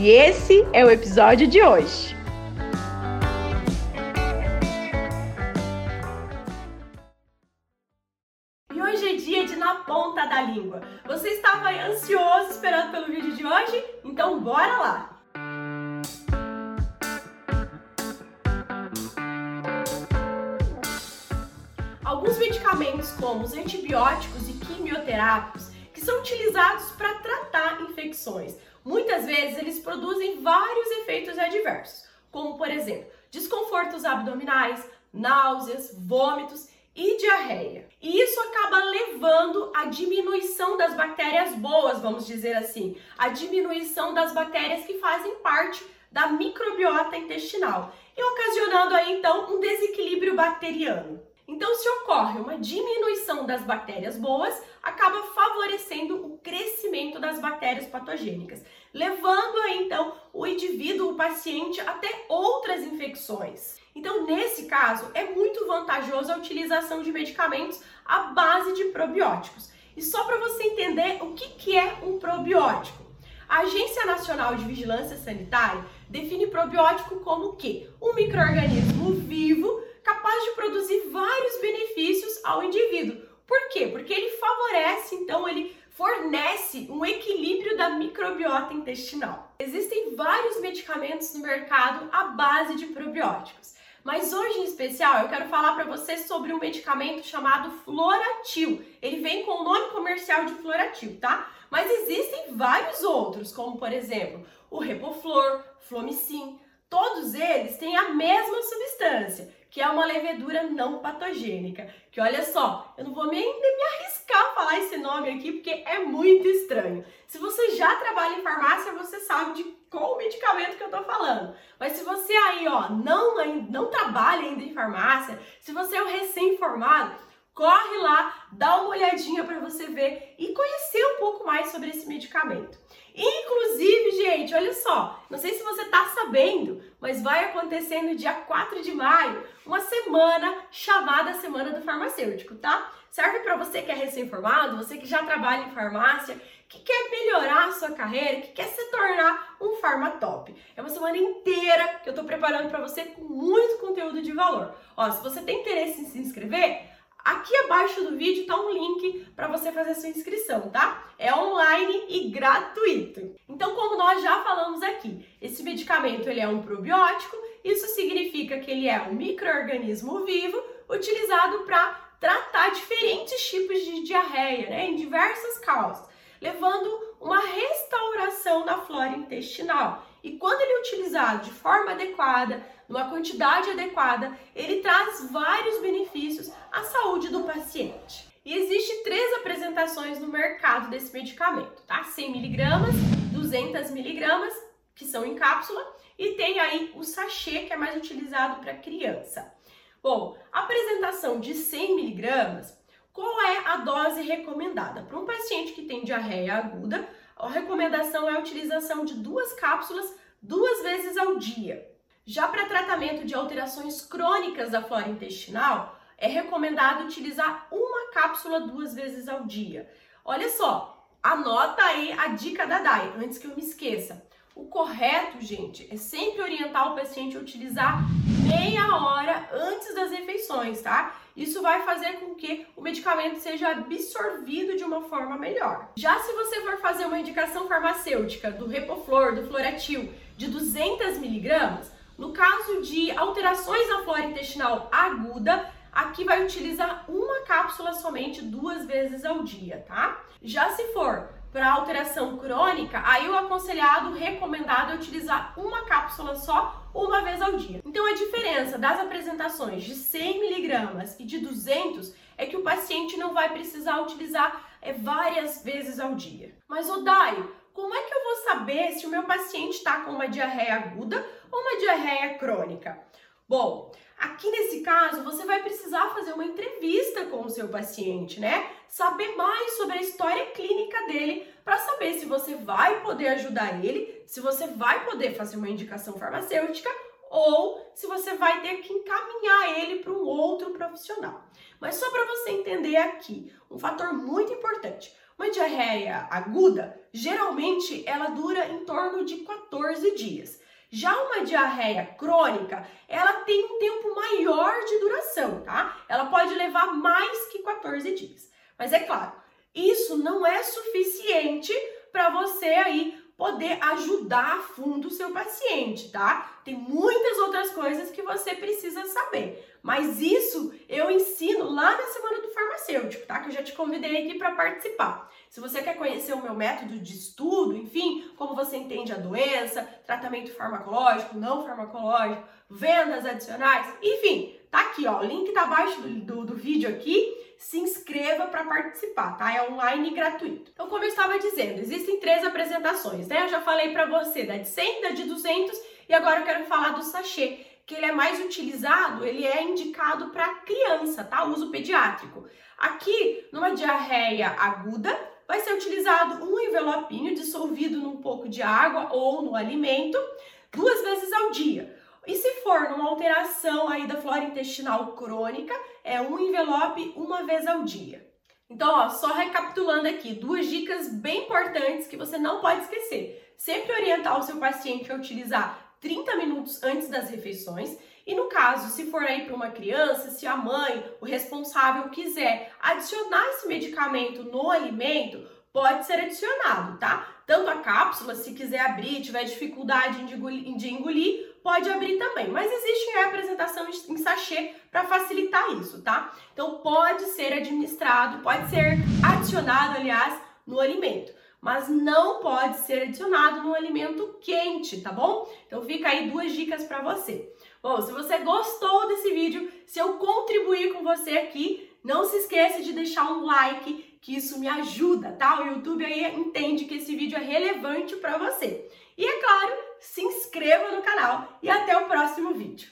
E esse é o episódio de hoje. E hoje é dia de Na Ponta da Língua. Você estava ansioso esperando pelo vídeo de hoje? Então bora lá! Alguns medicamentos, como os antibióticos e quimioterápicos, que são utilizados para tratar infecções, Muitas vezes eles produzem vários efeitos adversos, como por exemplo, desconfortos abdominais, náuseas, vômitos e diarreia. E isso acaba levando à diminuição das bactérias boas, vamos dizer assim, a diminuição das bactérias que fazem parte da microbiota intestinal e ocasionando aí então um desequilíbrio bacteriano. Então, se ocorre uma diminuição das bactérias boas, acaba favorecendo o crescimento das bactérias patogênicas, levando aí, então o indivíduo, o paciente, até outras infecções. Então, nesse caso, é muito vantajoso a utilização de medicamentos à base de probióticos. E só para você entender o que, que é um probiótico. A Agência Nacional de Vigilância Sanitária define probiótico como o quê? Um microorganismo vivo capaz de produzir vários benefícios ao indivíduo. Por quê? Porque ele favorece, então, ele fornece um equilíbrio da microbiota intestinal. Existem vários medicamentos no mercado à base de probióticos. Mas hoje em especial eu quero falar para você sobre um medicamento chamado Floratil. Ele vem com o nome comercial de Floratil, tá? Mas existem vários outros, como por exemplo o Repoflor, Flomicin. Todos eles têm a mesma substância, que é uma levedura não patogênica. Que olha só, eu não vou nem, me arriscar a falar esse nome aqui porque é muito estranho. Se você já trabalha em farmácia, você sabe de qual medicamento que eu tô falando. Mas se você aí, ó, não, não trabalha ainda em farmácia, se você é um recém-formado, corre lá, dá uma olhadinha para você ver e conhecer um pouco mais sobre esse medicamento. Inclusive, gente, olha só, não sei se você tá sabendo, mas vai acontecer no dia 4 de maio uma semana chamada Semana do Farmacêutico, tá? Serve para você que é recém-formado, você que já trabalha em farmácia, que quer melhorar a sua carreira, que quer se tornar um farmatop. É uma semana inteira que eu tô preparando para você com muito conteúdo de valor. Ó, se você tem interesse em se inscrever, Aqui abaixo do vídeo está um link para você fazer sua inscrição, tá? É online e gratuito. Então, como nós já falamos aqui, esse medicamento ele é um probiótico, isso significa que ele é um microorganismo vivo utilizado para tratar diferentes tipos de diarreia, né, em diversas causas, levando uma restauração da flora intestinal. E quando ele é utilizado de forma adequada, numa quantidade adequada, ele traz vários benefícios à saúde do paciente. E existe três apresentações no mercado desse medicamento, tá? 100 miligramas, 200 miligramas, que são em cápsula, e tem aí o sachê, que é mais utilizado para criança. Bom, apresentação de 100 miligramas, qual é a dose recomendada? Para um paciente que tem diarreia aguda, a recomendação é a utilização de duas cápsulas duas vezes ao dia. Já para tratamento de alterações crônicas da flora intestinal, é recomendado utilizar uma cápsula duas vezes ao dia. Olha só, anota aí a dica da DAI, antes que eu me esqueça. O correto, gente, é sempre orientar o paciente a utilizar meia hora antes das refeições, tá? Isso vai fazer com que o medicamento seja absorvido de uma forma melhor. Já se você for fazer uma indicação farmacêutica do Repoflor, do Floratil, de 200 miligramas, no caso de alterações na flora intestinal aguda, aqui vai utilizar uma cápsula somente duas vezes ao dia, tá? Já se for para alteração crônica, aí o aconselhado, recomendado é utilizar uma cápsula só uma vez ao dia. Então a diferença das apresentações de 100 miligramas e de 200 é que o paciente não vai precisar utilizar é, várias vezes ao dia. Mas o Dai, como é que eu vou saber se o meu paciente está com uma diarreia aguda ou uma diarreia crônica? Bom, aqui nesse caso você vai precisar fazer uma entrevista com o seu paciente, né? Saber mais sobre a história clínica dele para saber se você vai poder ajudar ele, se você vai poder fazer uma indicação farmacêutica ou se você vai ter que encaminhar ele para um outro profissional. Mas só para você entender aqui, um fator muito importante. Uma diarreia aguda, geralmente ela dura em torno de 14 dias. Já uma diarreia crônica, ela tem um tempo maior de duração, tá? Ela pode levar mais que 14 dias. Mas é claro, isso não é suficiente para você aí poder ajudar a fundo o seu paciente, tá? Tem muitas outras coisas que você precisa saber, mas isso eu ensino lá na semana do farmacêutico, tá? Que eu já te convidei aqui para participar. Se você quer conhecer o meu método de estudo, enfim, como você entende a doença, tratamento farmacológico, não farmacológico, vendas adicionais, enfim, tá aqui, ó, o link tá abaixo do, do, do vídeo aqui se inscreva para participar, tá? É online e gratuito. Então, como eu estava dizendo, existem três apresentações, né? Eu já falei para você da de 100, da de 200 e agora eu quero falar do sachê, que ele é mais utilizado, ele é indicado para criança, tá? Uso pediátrico. Aqui, numa diarreia aguda, vai ser utilizado um envelopinho dissolvido num pouco de água ou no alimento duas vezes ao dia. E se for numa alteração aí da flora intestinal crônica, é um envelope uma vez ao dia. Então, ó, só recapitulando aqui, duas dicas bem importantes que você não pode esquecer. Sempre orientar o seu paciente a utilizar 30 minutos antes das refeições. E no caso, se for aí para uma criança, se a mãe, o responsável quiser adicionar esse medicamento no alimento, pode ser adicionado, tá? Tanto a cápsula, se quiser abrir, tiver dificuldade de engolir, de engolir pode abrir também. Mas existe a apresentação em sachê para facilitar isso, tá? Então pode ser administrado, pode ser adicionado, aliás, no alimento. Mas não pode ser adicionado no alimento quente, tá bom? Então fica aí duas dicas para você. Bom, se você gostou desse vídeo, se eu contribuir com você aqui, não se esqueça de deixar um like, que isso me ajuda, tá? O YouTube aí entende que esse vídeo é relevante para você. E é claro, se inscreva no canal e até o próximo vídeo.